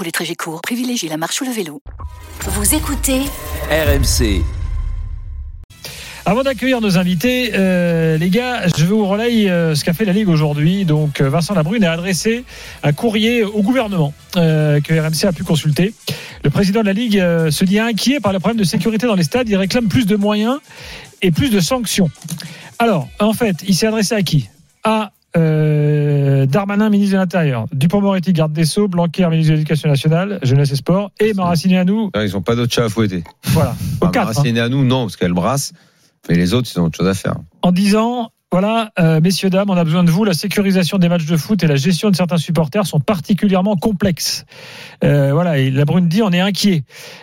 Pour les trajets courts, privilégiez la marche ou le vélo. Vous écoutez RMC. Avant d'accueillir nos invités, euh, les gars, je vous relaye euh, ce qu'a fait la Ligue aujourd'hui. Donc, euh, Vincent Labrune a adressé un courrier au gouvernement euh, que RMC a pu consulter. Le président de la Ligue euh, se dit inquiet par le problème de sécurité dans les stades. Il réclame plus de moyens et plus de sanctions. Alors, en fait, il s'est adressé à qui? À euh, Darmanin, ministre de l'Intérieur, Dupont-Moretti, garde des Sceaux, Blanquer, ministre de l'Éducation nationale, jeunesse et sport, et Maracineanu, Ils n'ont pas d'autre chat à fouetter. voilà, Enfin, quatre. hein. À nous, non, parce qu'elle brasse. Mais les autres, ils ont autre chose à faire. en disant voilà, euh, messieurs, dames, on a besoin de vous. La sécurisation des matchs de foot et la gestion de certains supporters sont particulièrement complexes. Euh, voilà, et la Brune dit on est inquiet.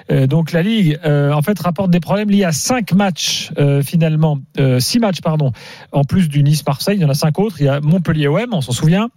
Euh, donc la Ligue, en fait, rapporte des problèmes liés à cinq matchs finalement, six matchs pardon, en plus du Nice-Marseille. Il y en a cinq autres. Il y a Montpellier-OM, on s'en souvient.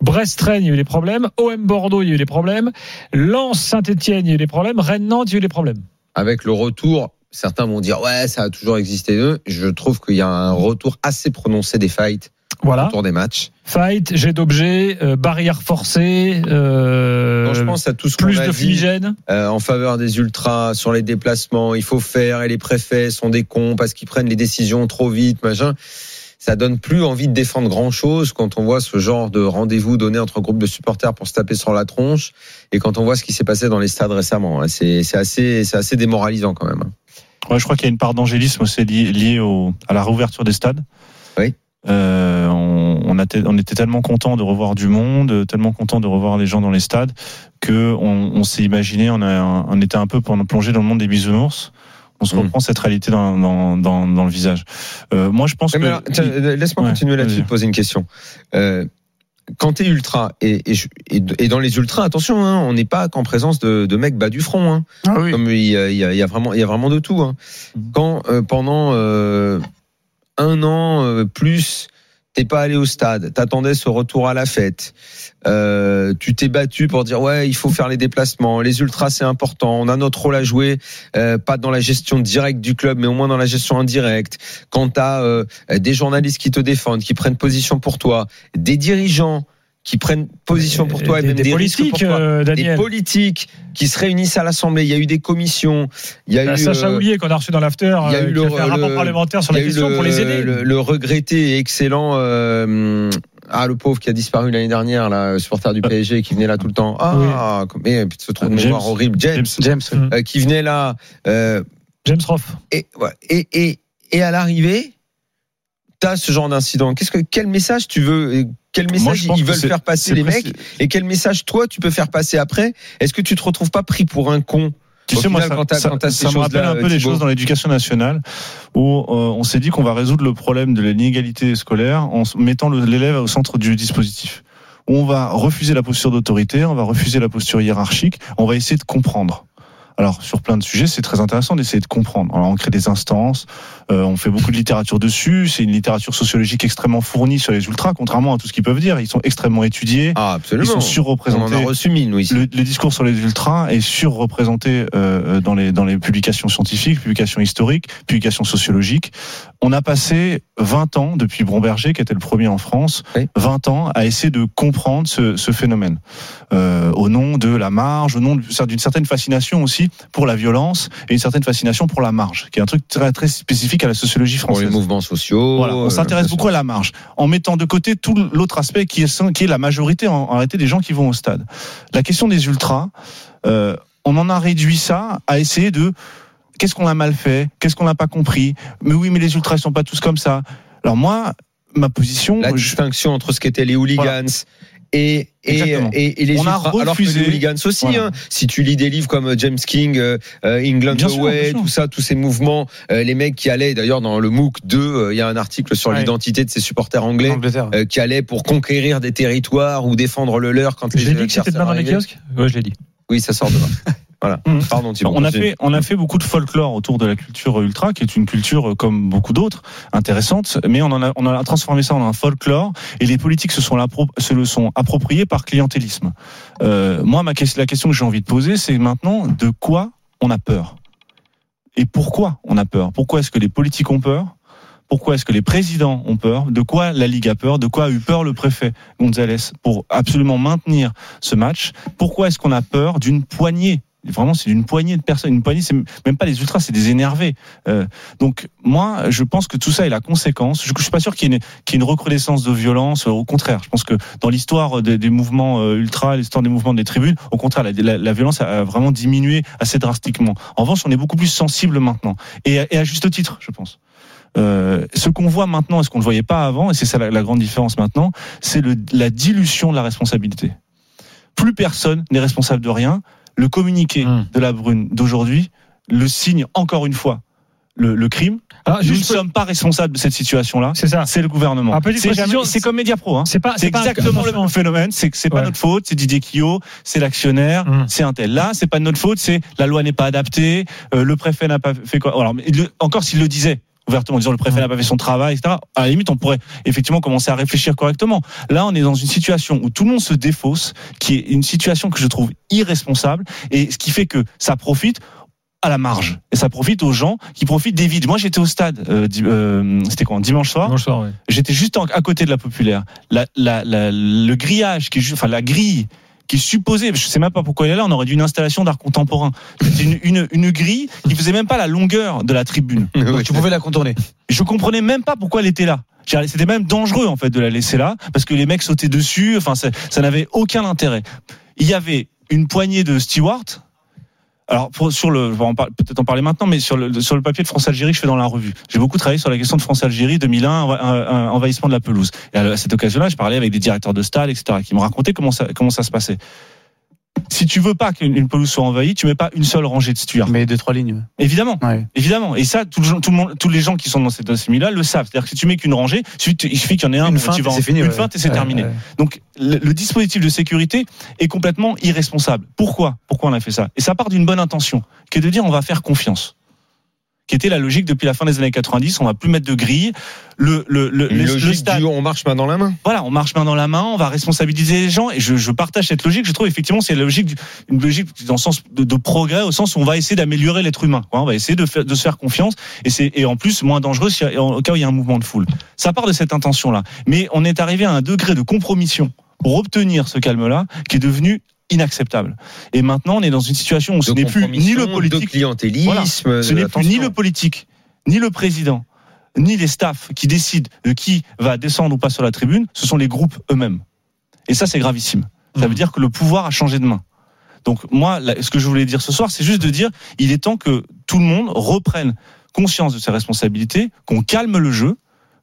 Brest-Rennes, il y a eu des problèmes. OM-Bordeaux, il y a eu des problèmes. Lens-Saint-Etienne, il y a eu des problèmes. Rennes-Nantes, il y a eu des problèmes. Avec le retour, certains vont dire, ouais, ça a toujours existé. eux. Je trouve qu'il y a un retour assez prononcé des fights Voilà. autour des matchs. Fight, jet d'objets, euh, barrière forcée. Euh, je pense à tout ce plus a de fumigène. euh, en faveur des ultras, sur les déplacements, il faut faire, et les préfets sont des cons parce qu'ils prennent les décisions trop vite, machin. Ça donne plus envie de défendre grand chose quand on voit ce genre de rendez-vous donné entre groupes de supporters pour se taper sur la tronche et quand on voit ce qui s'est passé dans les stades récemment. hein. C'est c'est assez, c'est assez démoralisant quand même. hein. Ouais, je crois qu'il y a une part d'angélisme aussi liée liée au, à la réouverture des stades. Oui. Euh, on, on, a te- on était tellement content de revoir du monde, tellement content de revoir les gens dans les stades, que on, on s'est imaginé, on, a, on était un peu plongé dans le monde des bisounours. On se Mm. reprend cette réalité dans, dans, dans, dans le visage. Euh, moi, je pense mais que euh, Laisse-moi Ouais, continuer là-dessus, te poser une question. Euh, quand t'es ultra, et, et, je- et, et dans les ultras, attention, hein, on n'est pas qu'en présence de, de mecs bas du front. Hein. Comme il y, a, il y a- il y a vraiment, il y a vraiment de tout. Hein. Mhm. Quand euh, pendant euh, un an euh, plus, t'es pas allé au stade, t'attendais ce retour à la fête, euh, tu t'es battu pour dire ouais, il faut faire les déplacements, les ultras c'est important, on a notre rôle à jouer, euh, pas dans la gestion directe du club, mais au moins dans la gestion indirecte. Quand t'as euh, des journalistes qui te défendent, qui prennent position pour toi, des dirigeants qui prennent position pour toi et des, même des des, politiques, pour toi euh, des Daniel. politiques qui se réunissent à l'Assemblée. Il y a eu des commissions. Il y a Euh, eu Sacha euh, Oulier qu'on a reçu dans l'after, il y a euh, eu a le- fait un rapport le- parlementaire sur la a question le, pour les aider. Le, le regretté et excellent euh, ah le pauvre qui a disparu l'année dernière là, supporter du PSG qui venait là tout le temps. Ah, mais ce trou de mémoire horrible. James, James, James, euh, qui venait là euh, James Roth. et, ouais, et et et à l'arrivée. T'as ce genre d'incident. Qu'est-ce que quel message tu veux Quel message ils veulent faire passer les mecs et quel message toi tu peux faire passer après? Est-ce que tu te retrouves pas pris pour un con? Tu sais, moi, ça, ça- ça me rappelle un peu les choses dans l'éducation nationale où euh, on s'est dit qu'on va résoudre le problème de l'inégalité scolaire en mettant l'élève au centre du dispositif. Où on va refuser la posture d'autorité, on va refuser la posture hiérarchique, on va essayer de comprendre. Alors sur plein de sujets, c'est très intéressant d'essayer de comprendre. Alors on crée des instances, euh, on fait beaucoup de littérature dessus. C'est une littérature sociologique extrêmement fournie sur les ultras, contrairement à tout ce qu'ils peuvent dire. Ils sont extrêmement étudiés, Ah ils absolument. sont On en surreprésentés. a reçu mille. Le, le discours sur les ultras est surreprésenté euh, dans les dans les publications scientifiques, publications historiques, publications sociologiques. On a passé 20 ans depuis Bromberger, qui était le premier en France, Oui. 20 ans à essayer de comprendre ce, ce phénomène euh, au nom de la marge, au nom d'une certaine fascination aussi pour la violence et une certaine fascination pour la marge, qui est un truc très très spécifique à la sociologie Pour les française. mouvements sociaux. Voilà, on euh, s'intéresse beaucoup à la marge, en mettant de côté tout l'autre aspect qui est, qui est la majorité en, en réalité des gens qui vont au stade. La question des ultras, euh, on en a réduit ça à essayer de qu'est-ce qu'on a mal fait, qu'est-ce qu'on n'a pas compris? Mais oui, mais les ultras ils sont pas tous comme ça. Alors moi, ma position, La je- distinction entre ce qu'étaient les hooligans Voilà. Et, et, et, et les On a ultras. Alors que les hooligans aussi, Voilà. hein. si tu lis des livres comme James King, euh, euh, England Bien Away, sûr. tout ça, tous ces mouvements, euh, les mecs qui allaient, d'ailleurs dans le MOOC 2, euh, il y a un article sur Ouais. l'identité de ces supporters anglais. Qui allaient pour conquérir des territoires ou défendre le leur quand les l'ai dit que c'était demain dans les kiosques Oui, je l'ai dit. Oui, ça sort demain. Voilà. Mmh. Pardon, on a fait, on a fait beaucoup de folklore autour de la culture ultra, qui est une culture euh, comme beaucoup d'autres intéressante, mais on en a, on a transformé ça en un folklore et les politiques se sont, se le sont appropriés par clientélisme. Euh, moi, ma question, la question que j'ai envie de poser, c'est maintenant de quoi on a peur? Et pourquoi on a peur? Pourquoi est-ce que les politiques ont peur? Pourquoi est-ce que les présidents ont peur? De quoi la Ligue a peur? De quoi a eu peur le préfet González pour absolument maintenir ce match? Pourquoi est-ce qu'on a peur d'une poignée Vraiment, c'est d'une poignée de personnes. Une poignée, c'est même pas les ultras, c'est des énervés. Euh, donc, moi, je pense que tout ça est la conséquence. Je, je suis pas sûr qu'il y, ait une- recrudescence de violence. Au contraire, je pense que dans l'histoire des, mouvements euh, ultras, l'histoire des mouvements des tribunes, au contraire, la, violence a, vraiment diminué assez drastiquement. En revanche, on est beaucoup plus sensible maintenant, et, à- juste titre, je pense. Euh, ce qu'on voit maintenant et ce qu'on ne voyait pas avant, et c'est ça la, grande différence maintenant, c'est la dilution de la responsabilité. Plus personne n'est responsable de rien. Le communiqué Hum. de la Brune d'aujourd'hui le signe encore une fois le, le crime. Ah, Nous ne sommes pas responsables de cette situation-là. c'est ça. C'est le gouvernement. C'est comme Mediapro. Hein. C'est pas, C'est pas exactement le même phénomène. C'est que c'est pas Ouais. notre faute. C'est Didier Quillot, c'est l'actionnaire, Hum. c'est un tel. Là, c'est pas de notre faute. C'est la loi n'est pas adaptée. euh, le préfet n'a pas fait quoi. Alors, mais le- encore s'il le disait ouvertement en disant le préfet Hum. n'a pas fait son travail, etc. À la limite, on pourrait effectivement commencer à réfléchir correctement. Là, on est dans une situation où tout le monde se défausse, qui est une situation que je trouve irresponsable, et ce qui fait que ça profite à la marge. Et ça profite aux gens qui profitent des vides. Moi, j'étais au stade, euh, euh, c'était quoi, dimanche soir? Dimanche soir, ouais. J'étais juste en- à côté de la populaire. La, la, la- le grillage, qui enfin la grille qui est supposée, je sais même pas pourquoi elle est là, on aurait dû une installation d'art contemporain. C'était une, une, une grille qui faisait même pas la longueur de la tribune. Tu pouvais la contourner. Je comprenais même pas pourquoi elle était là. C'était même dangereux en fait de la laisser là parce que les mecs sautaient dessus. Enfin, ça, ça n'avait aucun intérêt. Il y avait une poignée de stewards. Alors pour, sur le, je vais peut-être en parler maintenant, mais sur le sur le papier de France Algérie, je fais dans la revue. J'ai beaucoup travaillé sur la question de France Algérie 2001, enva- un- un envahissement de la pelouse. Et à cette occasion-là, je parlais avec des directeurs de stade, etc., qui me racontaient comment ça comment ça se passait. Si tu veux pas qu'une une pelouse soit envahie, tu mets pas une seule rangée de stewards. Mais deux, trois lignes. Évidemment. Ouais. Évidemment, et ça, tout le, tout le monde, tous les gens qui sont dans cette là le savent. C'est-à-dire que si tu mets qu'une rangée, il suffit il suffit qu'il y en ait un, Une feinte tu vas en- fini, une ouais. feinte et c'est Ouais, terminé. Donc le, le dispositif de sécurité est complètement irresponsable. Pourquoi? Pourquoi on a fait ça? Et ça part d'une bonne intention, qui est de dire on va faire confiance. Qui était la logique depuis la fin des années 90, on va plus mettre de grille. Le, le, le, le- stade, du on marche main dans la main. voilà, on marche main dans la main, on va responsabiliser les gens, et je, je partage cette logique. Je trouve effectivement c'est la logique, une logique dans le sens de, de progrès, au sens où on va essayer d'améliorer l'être humain. quoi. On va essayer de, faire, de se faire confiance, et c'est et en plus moins dangereux si, au cas où il y a un mouvement de foule. Ça part de cette intention-là, mais on est arrivé à un degré de compromission pour obtenir ce calme-là qui est devenu inacceptable. Et maintenant, on est dans une situation où ce n'est plus ni le politique, clientélisme. Voilà. ce n'est plus ni le politique, ni le président, ni les staffs qui décident de qui va descendre ou pas sur la tribune, ce sont les groupes eux-mêmes. Et ça, c'est gravissime. Ça veut Mhm. dire que le pouvoir a changé de main. Donc moi, là, ce que je voulais dire ce soir, c'est juste de dire, il est temps que tout le monde reprenne conscience de ses responsabilités, qu'on calme le jeu,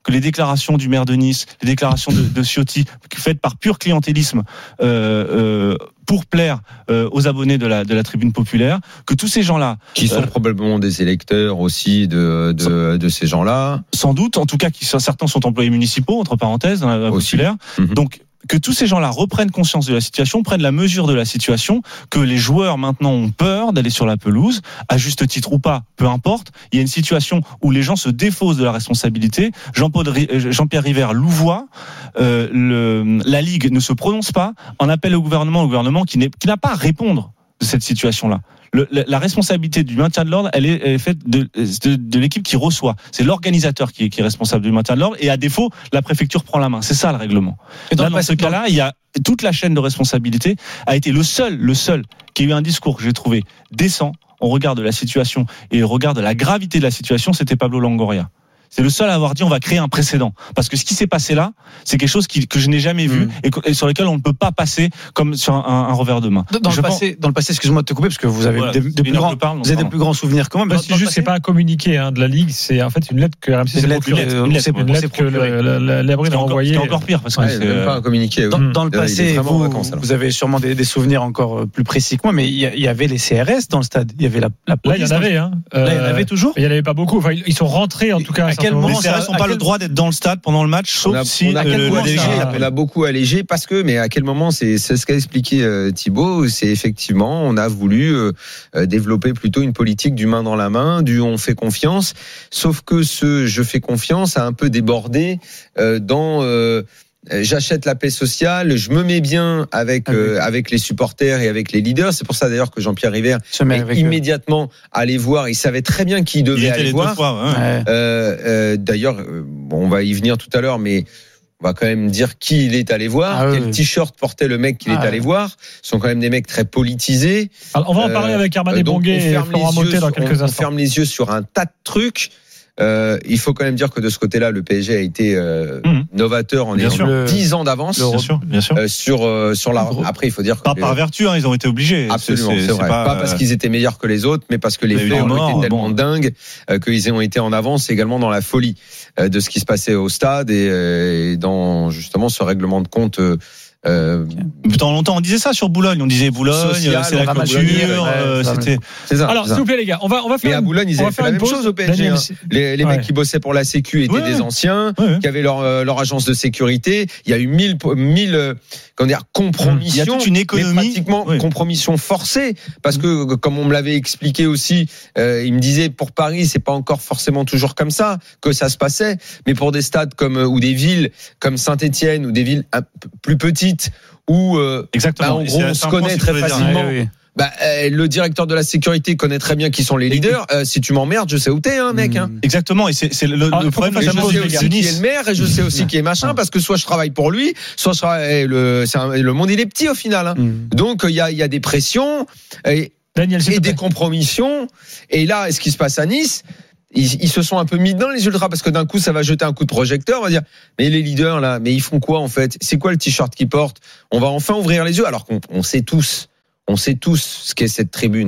que les déclarations du maire de Nice, les déclarations de, de Ciotti, faites par pur clientélisme euh, euh, pour plaire euh, aux abonnés de la, de la tribune populaire, que tous ces gens-là, Qui sont Euh, probablement des électeurs aussi de, de, de ces gens-là. sans doute, en tout cas, qui certains sont employés municipaux, entre parenthèses, dans la, la populaire. Mhm. Donc, que tous ces gens-là reprennent conscience de la situation, prennent la mesure de la situation, que les joueurs maintenant ont peur d'aller sur la pelouse, à juste titre ou pas, peu importe. Il y a une situation où les gens se défaussent de la responsabilité. Euh, Jean-Pierre River louvoie. Euh, le, la Ligue ne se prononce pas, en appelle au gouvernement, au gouvernement qui n'a pas à répondre cette situation-là. Le- la, la responsabilité du maintien de l'ordre, elle est, elle est faite de, de, de l'équipe qui reçoit. C'est l'organisateur qui est, qui est responsable du maintien de l'ordre, et à défaut, la préfecture prend la main. C'est ça le règlement. Et dans Là, ce cas-là, il y a toute la chaîne de responsabilité a été le seul, le seul qui a eu un discours que j'ai trouvé décent. On regarde la situation et on regarde la gravité de la situation, c'était Pablo Longoria. C'est le seul à avoir dit on va créer un précédent. Parce que ce qui s'est passé là, c'est quelque chose qui, que je n'ai jamais vu Mm. et, que- et sur lequel on ne peut pas passer comme sur un, un revers de main. Dans, le pense- passé, dans le passé, excuse-moi de te couper parce que vous avez Voilà, des, plus grands, que je parle, vous avez des pardon. plus grands souvenirs quand même. Bah, c'est juste, c'est pas un communiqué hein, de la Ligue, c'est en fait une lettre que RMC s'est procurée. euh, une lettre, que l'Abril C'est a encore, envoyée. c'est encore pire parce que c'est, même euh, pas un communiqué. Dans, le passé, vous, avez sûrement des, souvenirs encore euh, plus précis que moi, mais il y, avait les CRS dans le stade. Il y avait la, la Là, police. il y en avait. Hein. Là, il y en Euh, avait toujours. Il n'y en avait pas beaucoup. Enfin, ils sont rentrés, en tout cas, Les moment, ça- CRS n'ont pas quel- le droit d'être dans le stade pendant le match, sauf on a, si on a le- beaucoup le allégé, on a beaucoup allégé parce que, mais à quel moment c'est c'est ce qu'a expliqué euh, Thibaut, c'est effectivement on a voulu euh, euh, développer plutôt une politique du main dans la main, du on fait confiance. Sauf que ce je fais confiance a un peu débordé euh, dans euh, J'achète la paix sociale, je me mets bien avec Ah oui. euh, avec les supporters et avec les leaders. C'est pour ça d'ailleurs que Jean-Pierre River est eux. immédiatement allé voir. Il savait très bien qui Il devait était aller les deux voir. ouais. Euh, euh, D'ailleurs, euh, bon, on va y venir tout à l'heure, mais on va quand même dire qui il est allé voir, Ah, quel oui. t-shirt portait le mec qu'il Ah, est allé ouais. voir. Ce sont quand même des mecs très politisés. Alors, on va en Euh, parler avec Armand Euh, Bonguet on et Florent yeux dans quelques on, on instants. ferme les yeux sur un tas de trucs. Euh, il faut quand même dire que de ce côté-là, le PSG a été euh, Mhm. novateur en Bien ayant sûr. Le- 10 ans d'avance Bien sûr, bien sûr. euh, sur euh, sur la. Après, il faut dire que Pas les- par vertu, hein, ils ont été obligés. Absolument, c'est vrai. Pas, parce qu'ils étaient meilleurs que les autres, mais parce que les eu faits ont été tellement bon. dingues euh, qu'ils ont été en avance également dans la folie euh, de ce qui se passait au stade et, euh, et dans justement ce règlement de compte. Euh, euh, longtemps, on disait ça sur Boulogne. On disait Boulogne, Social, c'est la ouais, euh. C'était. c'est ça. Alors, s'il vous plaît, les gars, on va, on va faire Mais à Boulogne, ils avaient fait la même pause. chose au PSG. Hein. Les, les Ouais. mecs qui bossaient pour la Sécu étaient Ouais. des anciens, qui avaient leur, euh, leur agence de sécurité. Il y a eu mille, mille euh, comment dire, compromissions. Il y a toute une mais économie. pratiquement Oui. compromission forcée parce que comme on me l'avait expliqué aussi euh, il me disait pour Paris c'est pas encore forcément toujours comme ça que ça se passait mais pour des stades comme euh, ou des villes comme Saint-Étienne ou des villes plus petites où euh, Exactement. Bah, en gros, on se connaît très facilement. Bah, euh, le directeur de la sécurité connaît très bien qui sont les leaders Euh, si tu m'emmerdes je sais où t'es hein, mec hein. Mm. Exactement. Et c'est le, Ah, le problème Et je sais aussi qui est le maire et je sais aussi qui est machin parce que soit je travaille pour lui soit je travaille, le, c'est un- le monde il est petit au final hein. Mm. donc il y a, il y a des pressions et, Daniel, et des compromissions. Et là, ce qui se passe à Nice, ils, se sont un peu mis dedans les ultras parce que d'un coup, ça va jeter un coup de projecteur. On va dire, mais les leaders là, mais ils font quoi en fait? C'est quoi le t-shirt qu'ils portent? On va enfin ouvrir les yeux alors qu'on on sait tous, on sait tous ce qu'est cette tribune.